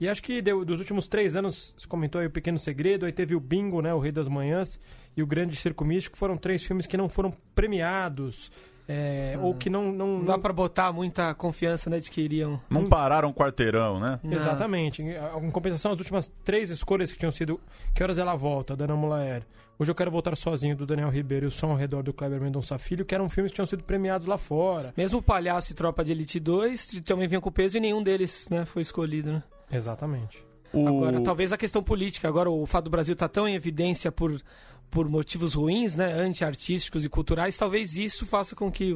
E acho que deu- dos últimos três anos, você comentou aí o Pequeno Segredo, aí teve o Bingo, né? O Rei das Manhãs e o Grande Circo Místico, foram três filmes que não foram premiados, é, ou que não... não, Não dá pra botar muita confiança, né? De que iriam. Não pararam um quarteirão, né? Exatamente. Em compensação, as últimas três escolhas que tinham sido Que Horas Ela Volta, da Ana Mulaer, Hoje Eu Quero Voltar Sozinho, do Daniel Ribeiro e O Som ao Redor, do Kleber Mendonça Filho, que eram filmes que tinham sido premiados lá fora. Mesmo o Palhaço e Tropa de Elite 2 também vinham com peso e nenhum deles né, foi escolhido, né? Exatamente. O... Agora, talvez a questão política. Agora, o fato do Brasil estar tão em evidência por, por motivos ruins, né? Anti-artísticos e culturais, talvez isso faça com que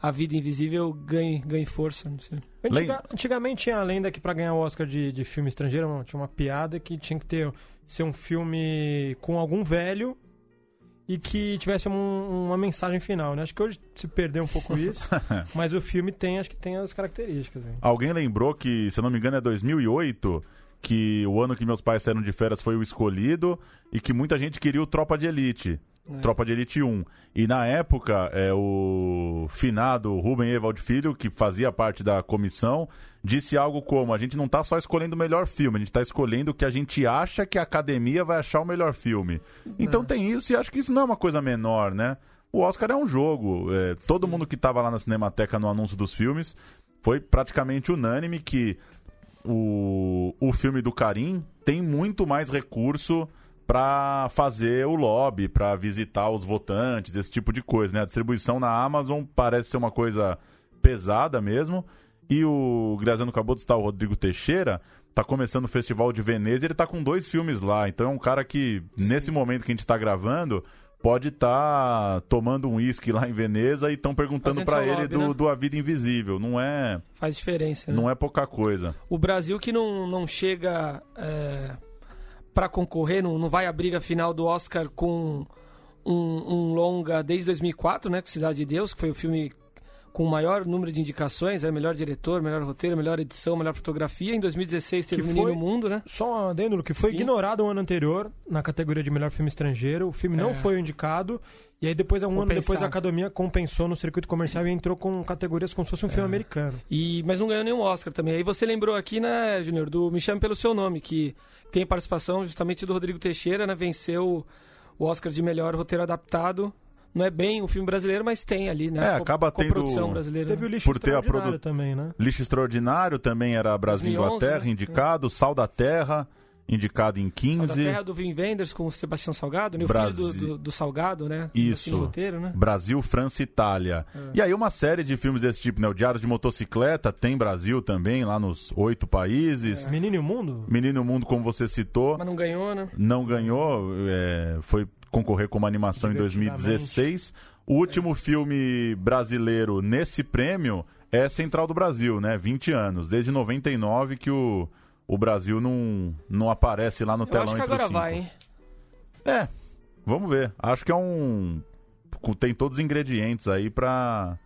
a vida invisível ganhe, ganhe força. Não sei. Antiga- antigamente tinha a lenda que pra ganhar o Oscar de, de filme estrangeiro tinha uma piada que tinha que ter ser um filme com algum velho e que tivesse um- uma mensagem final, né? Acho que hoje se perdeu um pouco isso, mas o filme tem, acho que tem as características. hein? Alguém lembrou que, se eu não me engano, é 2008, que o ano que meus pais saíram de férias foi o escolhido e que muita gente queria o Tropa de Elite. É. Tropa de Elite 1. E na época, é, o finado Rubem Evald Filho, que fazia parte da comissão, disse algo como: a gente não tá só escolhendo o melhor filme, a gente tá escolhendo o que a gente acha que a academia vai achar o melhor filme. Então tem isso, e acho que isso não é uma coisa menor, né? O Oscar é um jogo. é, todo mundo que tava lá na Cinemateca no anúncio dos filmes foi praticamente unânime que o, o filme do Karim tem muito mais recurso para fazer o lobby, para visitar os votantes, esse tipo de coisa, né? A distribuição na Amazon parece ser uma coisa pesada mesmo. E o Graziano acabou de citar o Rodrigo Teixeira, tá começando o Festival de Veneza, e ele tá com dois filmes lá. Então é um cara que nesse momento que a gente tá gravando, pode estar tomando um uísque lá em Veneza e estão perguntando para ele lobby, do, né? do A Vida Invisível. Não é, Faz diferença, né? não é pouca coisa. O Brasil que não, não chega é, para concorrer, não, não vai à briga final do Oscar com um, um longa desde 2004, né? Com Cidade de Deus, que foi o filme com o maior número de indicações, é melhor diretor, melhor roteiro, melhor edição, melhor fotografia. Em 2016 teve o Menino foi- Mundo, né? Só um adendo, que foi Sim. ignorado o ano anterior na categoria de melhor filme estrangeiro. O filme não É. foi indicado. E aí depois, um ano Compensado. depois, a academia compensou no circuito comercial e entrou com categorias como se fosse um É. filme americano. E, mas não ganhou nenhum Oscar também. Aí você lembrou aqui, né, Júnior, do Me Chame Pelo Seu Nome, que tem a participação justamente do Rodrigo Teixeira, né? Venceu o Oscar de melhor roteiro adaptado. Não é bem um filme brasileiro, mas tem ali, né? É, Co- acaba tendo- coprodução brasileira. Teve o né? lixo Por ter a extraordinário produ- também, né? Lixo Extraordinário também era Brasil e 2011, Inglaterra, né? indicado. Sal da Terra. indicado em Sal da 15. Terra do Vin Wenders com o Sebastião Salgado, né? o Brasil- filho do, do, do Salgado, né? Isso. No roteiro, né? Brasil, França e Itália. E aí uma série de filmes desse tipo, né? O Diário de Motocicleta tem Brasil também, lá nos oito países. Menino e o Mundo? Menino e o Mundo, como você citou, Mas não ganhou, né? não ganhou, é, foi concorrer como animação em Divertidamente. 2016. O último filme brasileiro nesse prêmio é Central do Brasil, né? 20 anos. Desde 99 que o, o Brasil não, não aparece lá no Eu telão acho que agora cinco. vai, hein? É, vamos ver. Acho que é um. Tem todos os ingredientes aí pra,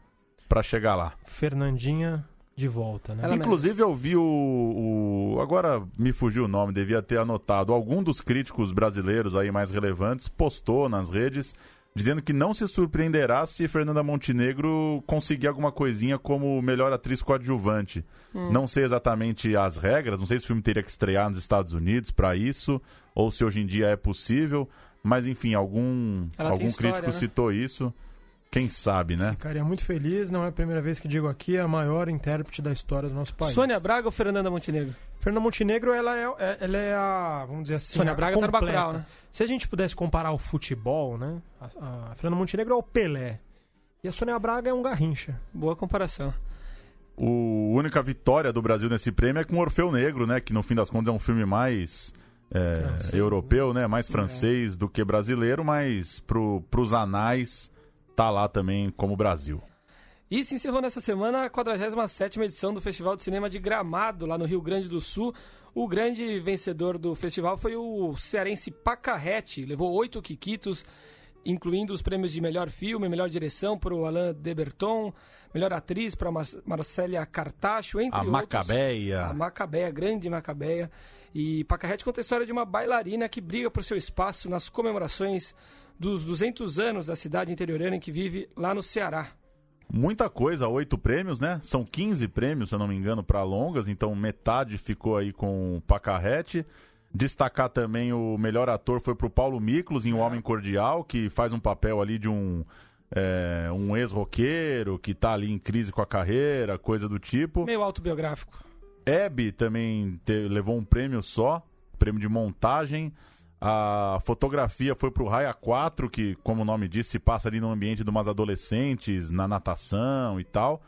pra chegar lá. Fernandinha de volta, né? Ela- Inclusive, eu vi o, o- Agora me fugiu o nome, devia ter anotado. Algum dos críticos brasileiros aí mais relevantes postou nas redes dizendo que não se surpreenderá se Fernanda Montenegro conseguir alguma coisinha como melhor atriz coadjuvante. Não sei exatamente as regras, não sei se o filme teria que estrear nos Estados Unidos para isso, ou se hoje em dia é possível, mas enfim, algum, Ela algum história, crítico né? citou isso. Quem sabe, né? Ficaria muito feliz, não é a primeira vez que digo aqui, é a maior intérprete da história do nosso país. Sônia Braga ou Fernanda Montenegro? Fernanda Montenegro, ela é, é- ela é a, vamos dizer assim, Sônia a Braga tá no completa. Bacurau, né? Se a gente pudesse comparar o futebol, né? A, a Fernanda Montenegro é o Pelé. E a Sônia Braga é um Garrincha. Boa comparação. O a única vitória do Brasil nesse prêmio é com Orfeu Negro, né? Que no fim das contas é um filme mais é, Francês, europeu, né? Mais francês do que brasileiro, mas pro, pros anais tá lá também como Brasil. E se encerrou nessa semana a 47ª edição do Festival de Cinema de Gramado, lá no Rio Grande do Sul. O grande vencedor do festival foi o cearense Pacarrete, levou oito quiquitos, incluindo os prêmios de melhor filme, melhor direção para o Alain Deberton, melhor atriz para Mar Marcélia Cartacho, entre A outros. Macabeia. A Macabeia, grande Macabeia. E Pacarrete conta a história de uma bailarina que briga por seu espaço nas comemorações dos 200 anos da cidade interiorana em que vive lá no Ceará. Muita coisa, oito prêmios, né? São 15 prêmios, se eu não me engano, para longas, então metade ficou aí com o Pacarrete. Destacar também o melhor ator foi pro Paulo Miklos em O Homem Cordial, que faz um papel ali de um, é, um ex-roqueiro que tá ali em crise com a carreira, coisa do tipo. Meio autobiográfico. Hebe também te- levou um prêmio só, prêmio de montagem. A fotografia foi pro Raia 4, que, como o nome diz, se passa ali no ambiente de umas adolescentes, na natação e tal.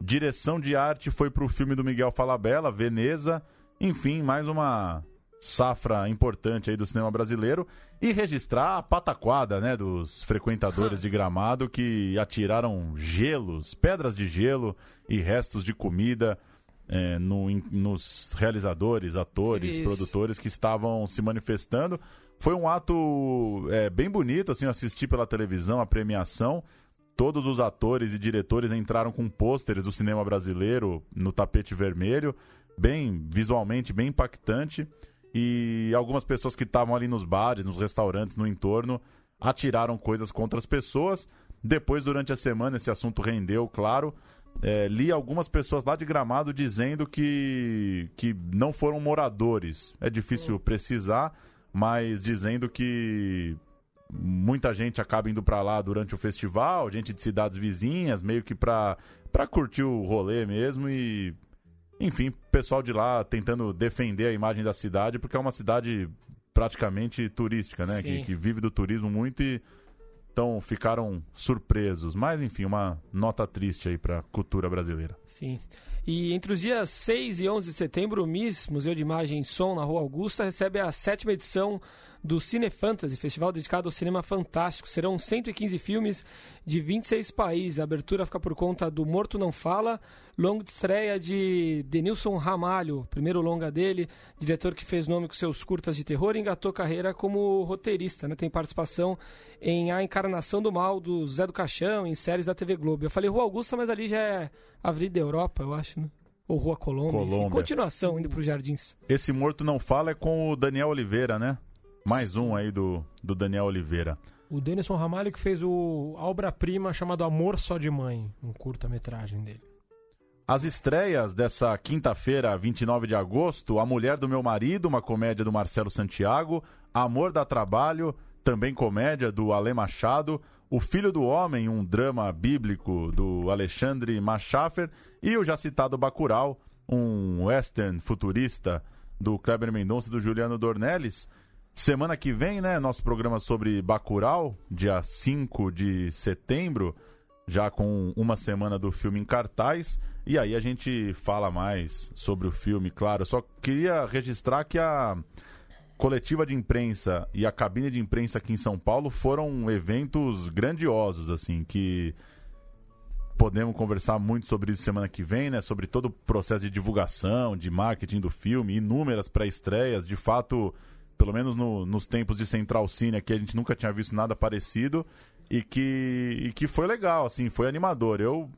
Direção de arte foi pro filme do Miguel Falabella, Veneza. Enfim, mais uma safra importante aí do cinema brasileiro. E registrar a pataquada, né, dos frequentadores de gramado que atiraram gelos, pedras de gelo e restos de comida é, no- em- nos realizadores, atores, Isso. produtores que estavam se manifestando. Foi um ato é, bem bonito, assim, eu assisti pela televisão a premiação. Todos os atores e diretores entraram com pôsteres do cinema brasileiro no tapete vermelho, bem visualmente, bem impactante. E algumas pessoas que estavam ali nos bares, nos restaurantes, no entorno, atiraram coisas contra as pessoas. Depois, durante a semana, esse assunto rendeu, claro. É, li algumas pessoas lá de Gramado dizendo que, que não foram moradores. É difícil precisar, mas dizendo que muita gente acaba indo pra lá durante o festival, gente de cidades vizinhas, meio que pra, pra curtir o rolê mesmo e. Enfim, pessoal de lá tentando defender a imagem da cidade, porque é uma cidade praticamente turística, né? Que, que vive do turismo muito e então ficaram surpresos. Mas enfim, uma nota triste aí pra cultura brasileira. Sim. E entre os dias 6 e 11 de setembro, o MIS, Museu de Imagem e Som, na Rua Augusta, recebe a sétima edição do Cine Fantasy, festival dedicado ao cinema fantástico. Serão 115 filmes de 26 países. A abertura fica por conta do Morto Não Fala, longa de estreia de Denilson Ramalho, primeiro longa dele, diretor que fez nome com seus curtas de terror e engatou carreira como roteirista. Né? Tem participação em A Encarnação do Mal, do Zé do Caixão, em séries da TV Globo. Eu falei Rua Augusta, mas ali já é Avenida Europa, eu acho, né? Ou Rua Colômbia. enfim. Colômbia. Continuação, indo para os Jardins. Esse Morto Não Fala é com o Daniel Oliveira, né? Mais um aí do, do Daniel Oliveira. O Denison Ramalho que fez o obra-prima chamado Amor Só de Mãe, um curta-metragem dele. As estreias dessa quinta-feira, 29 de agosto, A Mulher do Meu Marido, uma comédia do Marcelo Santiago, Amor dá Trabalho, também comédia do Ale Machado, O Filho do Homem, um drama bíblico do Alexandre Machafer, e o já citado Bacurau, um western futurista do Kleber Mendonça e do Juliano Dornelles. Semana que vem, né, nosso programa sobre Bacurau, dia 5 de setembro, já com uma semana do filme em cartaz. E aí a gente fala mais sobre o filme, claro. Só queria registrar que a coletiva de imprensa e a cabine de imprensa aqui em São Paulo foram eventos grandiosos, assim, que podemos conversar muito sobre isso semana que vem, né? Sobre todo o processo de divulgação, de marketing do filme, inúmeras pré-estreias. De fato, pelo menos no, nos tempos de Central Cine aqui, a gente nunca tinha visto nada parecido e que, e que foi legal, assim, foi animador. Eu,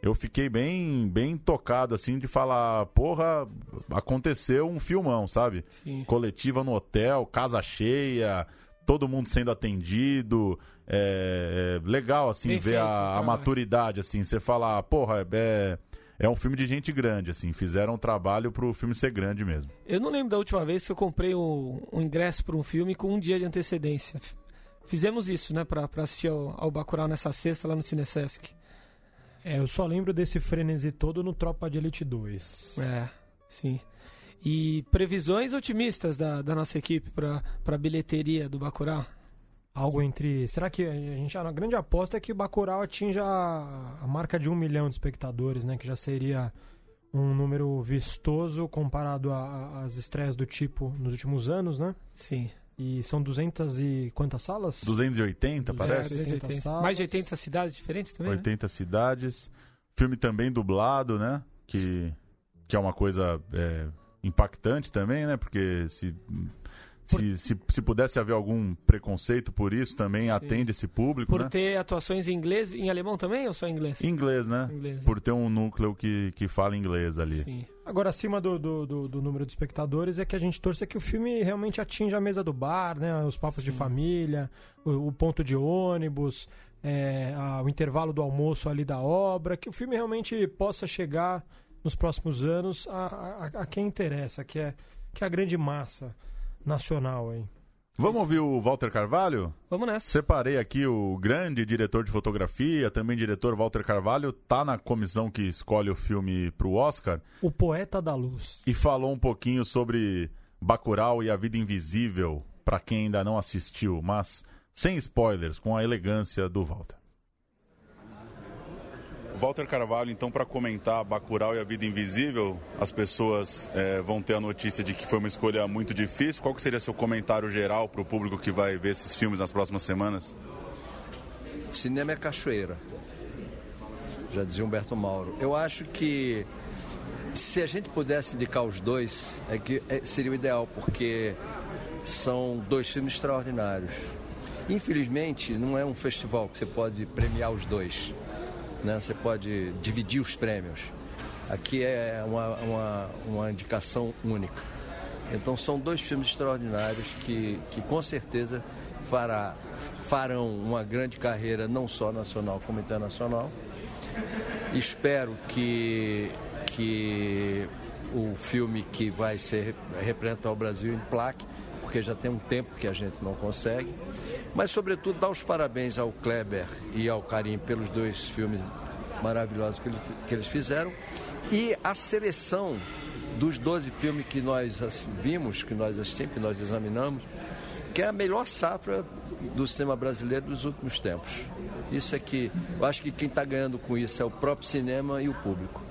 eu fiquei bem, bem tocado, assim, de falar, porra, aconteceu um filmão, sabe? Sim. Coletiva no hotel, casa cheia, todo mundo sendo atendido. É, é legal, assim, ver a, a trabalho. maturidade, assim, você falar, porra, é, é um filme de gente grande, assim, fizeram um trabalho pro filme ser grande mesmo. Eu não lembro da última vez que eu comprei um, um ingresso para um filme com um dia de antecedência. Fizemos isso, né, pra, pra assistir ao, ao Bacurau nessa sexta lá no Cinesesc. É, eu só lembro desse frenesi todo no Tropa de Elite 2. É, sim. E previsões otimistas da, da nossa equipe pra, pra bilheteria do Bacurau? Algo entre. Será que a gente. A grande aposta é que Bacurau atinja a marca de um milhão de espectadores, né? Que já seria um número vistoso comparado às estreias do tipo nos últimos anos, né? Sim. E são 200 e quantas salas? 280, parece? É, 280. 280 salas. Mais de 80 cidades diferentes também, né? 80 cidades. Filme também dublado, né? Que, que é uma coisa é, impactante também, né? Porque se, se, se, se pudesse haver algum preconceito por isso, também Sim. atende esse público, Por né? ter atuações em inglês, em alemão também ou só em inglês? Inglês, né? Inglês, Por ter um núcleo que, que fala inglês ali. Sim. Agora, acima do, do, do- do número de espectadores, é que a gente torce que o filme realmente atinja a mesa do bar, né? Os papos de Sim. família, o, o ponto de ônibus, é, a- o intervalo do almoço ali da obra, que o filme realmente possa chegar nos próximos anos a, a- a quem interessa, que é, que é a grande massa nacional aí. Vamos ouvir o Walter Carvalho? Vamos nessa. Separei aqui o grande diretor de fotografia, também diretor Walter Carvalho, tá na comissão que escolhe o filme pro Oscar O Poeta da Luz. e falou um pouquinho sobre Bacurau e a Vida Invisível, pra quem ainda não assistiu, mas sem spoilers, com a elegância do Walter. Walter Carvalho, então, para comentar Bacurau e a Vida Invisível, as pessoas eh, vão ter a notícia de que foi uma escolha muito difícil. Qual seria seu comentário geral para o público que vai ver esses filmes nas próximas semanas? Cinema é cachoeira. Já dizia Humberto Mauro. Eu acho que se a gente pudesse indicar os dois, é que é- seria o ideal, porque são dois filmes extraordinários. Infelizmente, não é um festival que você pode premiar os dois. Né? Você pode dividir os prêmios. Aqui é uma, uma, uma indicação única. Então são dois filmes extraordinários que, que com certeza fará, farão uma grande carreira não só nacional como internacional. Espero que, que o filme que vai ser representar o Brasil em plaque, porque já tem um tempo que a gente não consegue. Mas, sobretudo, dar os parabéns ao Kleber e ao Karim pelos dois filmes maravilhosos que, ele- que eles fizeram. E a seleção dos 12 filmes que nós vimos, que nós assistimos, que nós examinamos, que é a melhor safra do cinema brasileiro dos últimos tempos. Isso é que eu acho que quem está ganhando com isso é o próprio cinema e o público.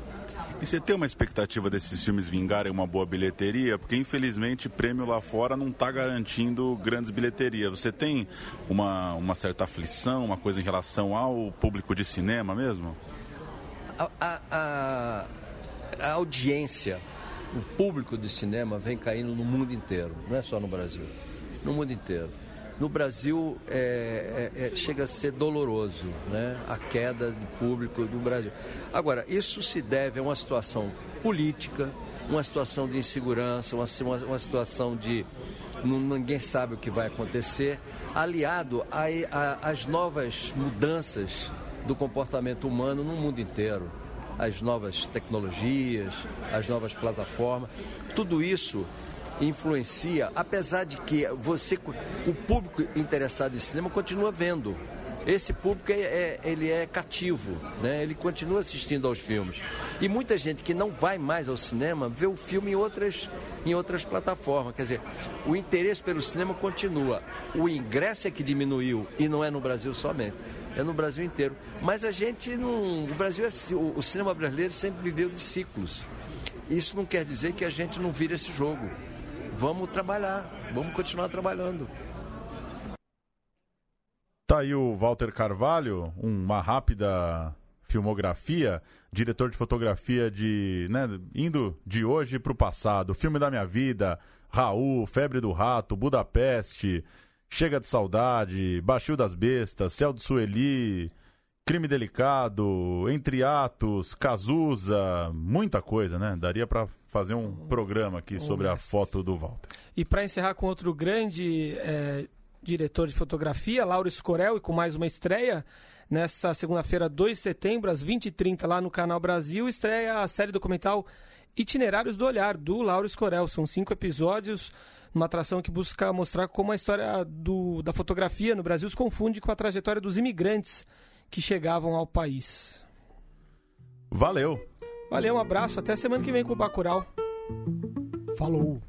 E você tem uma expectativa desses filmes vingarem uma boa bilheteria? Porque infelizmente prêmio lá fora não está garantindo grandes bilheterias. Você tem uma, uma certa aflição, uma coisa em relação ao público de cinema mesmo? A, a- a- a audiência, o público de cinema vem caindo no mundo inteiro, não é só no Brasil, no mundo inteiro. No Brasil é- é- é- chega a ser doloroso né? a queda do público do Brasil. Agora, isso se deve a uma situação política, uma situação de insegurança, uma, uma, situação de ninguém sabe o que vai acontecer, aliado às novas mudanças do comportamento humano no mundo inteiro. As novas tecnologias, as novas plataformas, tudo isso influencia, apesar de que você, o público interessado em cinema continua vendo. esse público é, é, ele é cativo, né? ele continua assistindo aos filmes. E muita gente que não vai mais ao cinema vê o filme em outras, em outras plataformas. Quer dizer, o interesse pelo cinema continua. O ingresso é que diminuiu e não é no Brasil somente. É no Brasil inteiro. Mas a gente não. O Brasil é, o, o cinema brasileiro sempre viveu de ciclos. Isso não quer dizer que a gente não vira esse jogo. Vamos trabalhar, vamos continuar trabalhando. Tá aí o Walter Carvalho, uma rápida filmografia, diretor de fotografia de, né, indo de hoje para o passado, filme da minha vida, Raul, Febre do Rato, Budapeste, Chega de Saudade, Baixio das Bestas, Céu do Sueli, Crime Delicado, Entre Atos, Cazuza, muita coisa, né? Daria para fazer um programa aqui sobre a foto do Walter. E para encerrar com outro grande é, diretor de fotografia, Lauro Escorel, e com mais uma estreia. Nessa segunda-feira, 2 de setembro, às 20h30, lá no Canal Brasil, estreia a série documental Itinerários do Olhar, do Lauro Escorel. São cinco episódios, uma atração que busca mostrar como a história do, da fotografia no Brasil se confunde com a trajetória dos imigrantes que chegavam ao país. Valeu! Valeu, um abraço, até semana que vem com o Bacurau. Falou!